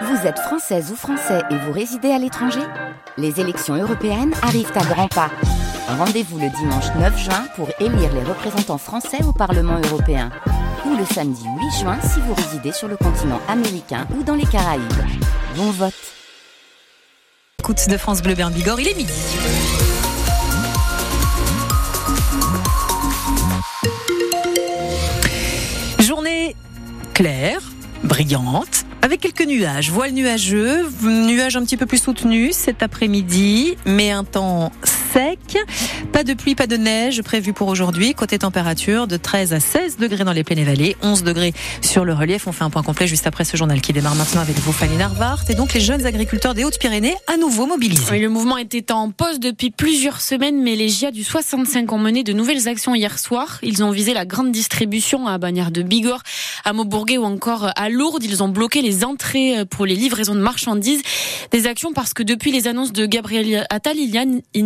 Vous êtes française ou français et vous résidez à l'étranger Les élections européennes arrivent à grands pas. Rendez-vous le dimanche 9 juin pour élire les représentants français au Parlement européen. Ou le samedi 8 juin si vous résidez sur le continent américain ou dans les Caraïbes. Bon vote Écoute de France Bleu Bigorre, il est midi. Journée claire, brillante, avec quelques nuages. Voile nuageux, nuages un petit peu plus soutenus cet après-midi, mais un temps sec. Pas de pluie, pas de neige prévu pour aujourd'hui. Côté température, de 13 à 16 degrés dans les plaines et vallées, 11 degrés sur le relief. On fait un point complet juste après ce journal qui démarre maintenant avec vous, Fanny Narvart. Et donc les jeunes agriculteurs des Hautes-Pyrénées à nouveau mobilisés. le mouvement était en pause depuis plusieurs semaines, mais les GIA du 65 ont mené de nouvelles actions hier soir. Ils ont visé la grande distribution à Bagnères de Bigorre, à Maubourguet ou encore à Lourdes. Ils ont bloqué les entrées pour les livraisons de marchandises. Des actions parce que depuis les annonces de Gabriel Attal, il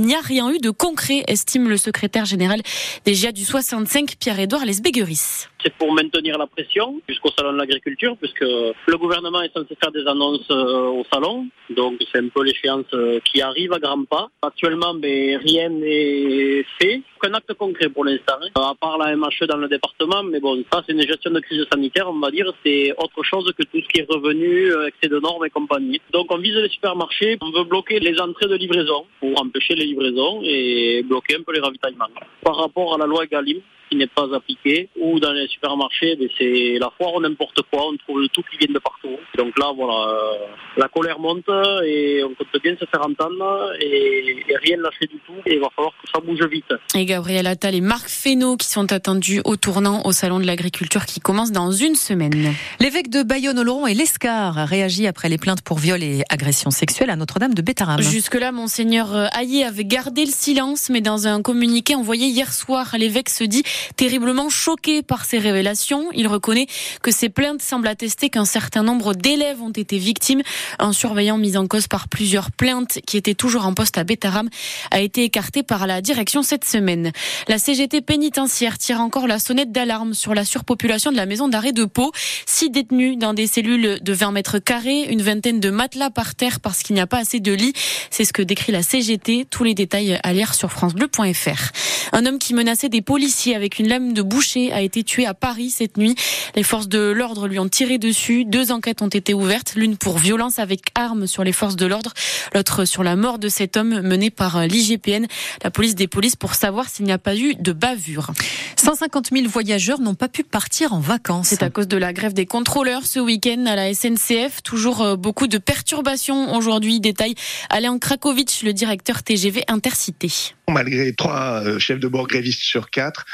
n'y a rien rien eu de concret, estime le secrétaire général des GIA du 65, Pierre-Édouard Lesbégueris. C'est pour maintenir la pression jusqu'au salon de l'agriculture, puisque le gouvernement est censé faire des annonces euh, au salon, donc c'est un peu l'échéance euh, qui arrive à grands pas. Actuellement, mais rien n'est fait, aucun acte concret pour l'instant, hein. à part la MHE dans le département, mais bon, ça c'est une gestion de crise sanitaire, on va dire, c'est autre chose que tout ce qui est revenu, euh, excès de normes et compagnie. Donc on vise les supermarchés, on veut bloquer les entrées de livraison pour empêcher les livraisons et bloquer un peu les ravitaillements. Par rapport à la loi Egalim, qui n'est pas appliqué, ou dans les supermarchés, ben, c'est la foire ou n'importe quoi, on trouve tout qui vient de partout. Donc là, voilà, euh, la colère monte et on compte bien se faire entendre et, rien lâcher du tout. Et il va falloir que ça bouge vite. Et Gabriel Attal et Marc Fesneau qui sont attendus au tournant au Salon de l'Agriculture qui commence dans une semaine. L'évêque de Bayonne, Oloron et l'Escar réagit après les plaintes pour viol et agression sexuelle à Notre-Dame de Bétarame. Jusque-là, Monseigneur Hayé avait gardé le silence, mais dans un communiqué envoyé hier soir, l'évêque se dit Terriblement choqué par ces révélations, il reconnaît que ces plaintes semblent attester qu'un certain nombre d'élèves ont été victimes. Un surveillant mis en cause par plusieurs plaintes qui était toujours en poste à Bétaram a été écarté par la direction cette semaine. La CGT pénitentiaire tire encore la sonnette d'alarme sur la surpopulation de la maison d'arrêt de Pau. Six détenus dans des cellules de 20 mètres carrés, une vingtaine de matelas par terre parce qu'il n'y a pas assez de lits. C'est ce que décrit la CGT. Tous les détails à lire sur francebleu.fr. Un homme qui menaçait des policiers avec une lame de boucher a été tué à Paris cette nuit. Les forces de l'ordre lui ont tiré dessus. Deux enquêtes ont été ouvertes, l'une pour violence avec arme sur les forces de l'ordre, l'autre sur la mort de cet homme mené par l'IGPN, la police des polices, pour savoir s'il n'y a pas eu de bavure. 150 000 voyageurs n'ont pas pu partir en vacances. C'est à cause de la grève des contrôleurs ce week-end à la SNCF. Toujours euh, beaucoup de perturbations aujourd'hui. Détail Alain Krakowicz, le directeur TGV Intercité. Malgré trois euh, chefs de bord grévistes sur quatre,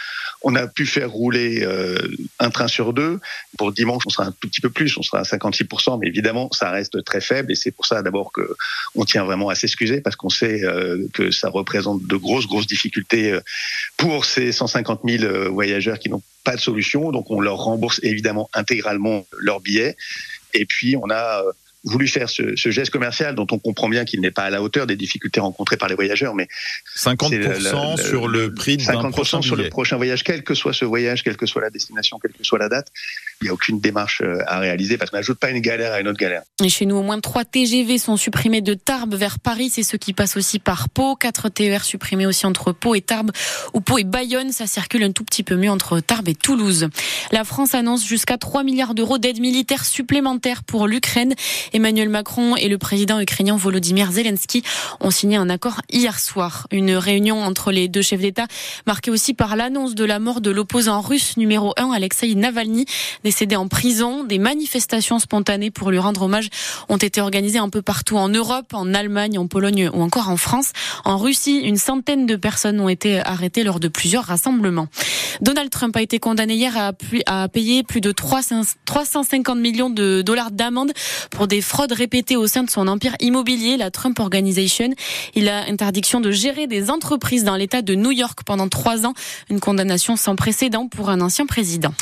on a pu faire rouler euh, un train sur deux. Pour dimanche, on sera un tout petit peu plus, on sera à 56%, mais évidemment, ça reste très faible et c'est pour ça d'abord que on tient vraiment à s'excuser parce qu'on sait euh, que ça représente de grosses, grosses difficultés pour ces 150 000 voyageurs qui n'ont pas de solution. Donc on leur rembourse évidemment intégralement leurs billets. Et puis on a voulu faire ce, ce, geste commercial dont on comprend bien qu'il n'est pas à la hauteur des difficultés rencontrées par les voyageurs, mais 50% sur le prix d'un prochain sur le prochain voyage, quel que soit ce voyage, quelle que soit la destination, quelle que soit la date, il n'y a aucune démarche euh, à réaliser parce qu'on n'ajoute pas une galère à une autre galère. Et chez nous, au moins trois TGV sont supprimés de Tarbes vers Paris, c'est ceux qui passent aussi par Pau, quatre TER supprimés aussi entre Pau et Tarbes, ou Pau et Bayonne, ça circule un tout petit peu mieux entre Tarbes et Toulouse. La France annonce jusqu'à 3 milliards d'euros d'aide militaire supplémentaire pour l'Ukraine Emmanuel Macron et le président ukrainien Volodymyr Zelensky ont signé un accord hier soir. Une réunion entre les deux chefs d'État marquée aussi par l'annonce de la mort de l'opposant russe numéro 1, Alexei Navalny, décédé en prison. Des manifestations spontanées pour lui rendre hommage ont été organisées un peu partout en Europe, en Allemagne, en Pologne ou encore en France. En Russie, une centaine de personnes ont été arrêtées lors de plusieurs rassemblements. Donald Trump a été condamné hier à, payer plus de 350 millions de dollars d'amende pour des fraudes répétées au sein de son empire immobilier, la Trump Organization. Il a interdiction de gérer des entreprises dans l'État de New York pendant trois ans. Une condamnation sans précédent pour un ancien président.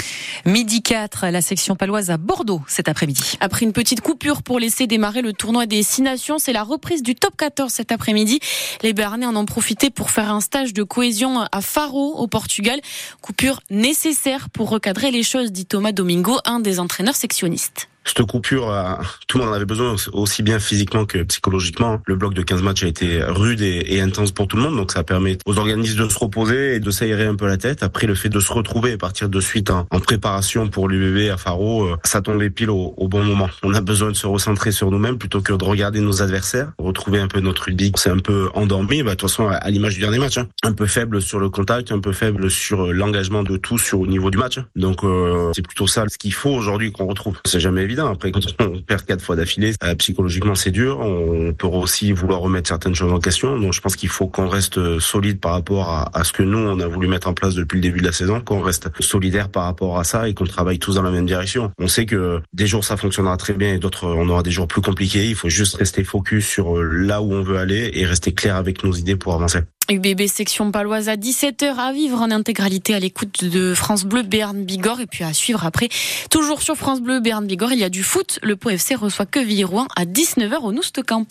Midi 4, la section paloise à Bordeaux cet après-midi. Après une petite coupure pour laisser démarrer le tournoi des Six Nations, c'est la reprise du top 14 cet après-midi. Les Béarnais en ont profité pour faire un stage de cohésion à Faro au Portugal. Coupure nécessaire pour recadrer les choses, dit Thomas Domingo, un des entraîneurs sectionnistes. Cette coupure, euh, tout le monde en avait besoin aussi bien physiquement que psychologiquement. Le bloc de 15 matchs a été rude et, intense pour tout le monde, donc ça permet aux organismes de se reposer et de s'aérer un peu la tête. Après, le fait de se retrouver et partir de suite en, préparation pour l'UBB à Faro, euh, ça tombait pile au, bon moment. On a besoin de se recentrer sur nous-mêmes plutôt que de regarder nos adversaires, retrouver un peu notre rugby. C'est un peu endormi, bah, de toute façon, à l'image du dernier match, hein. un peu faible sur le contact, un peu faible sur l'engagement de tous sur au niveau du match. Donc euh, c'est plutôt ça ce qu'il faut aujourd'hui qu'on retrouve. C'est jamais évident. Après, quand on perd quatre fois d'affilée, euh, psychologiquement c'est dur. On peut aussi vouloir remettre certaines choses en question. Donc je pense qu'il faut qu'on reste solide par rapport à, à, ce que nous on a voulu mettre en place depuis le début de la saison, qu'on reste solidaire par rapport à ça et qu'on travaille tous dans la même direction. On sait que des jours ça fonctionnera très bien et d'autres on aura des jours plus compliqués. Il faut juste rester focus sur euh, là où on veut aller et rester clair avec nos idées pour avancer. UBB section paloise à 17h à vivre en intégralité à l'écoute de France Bleu Béarn Bigorre et puis à suivre après toujours sur France Bleu Béarn Bigorre il y a du foot le Pau FC reçoit que Rouen à 19h au Camp.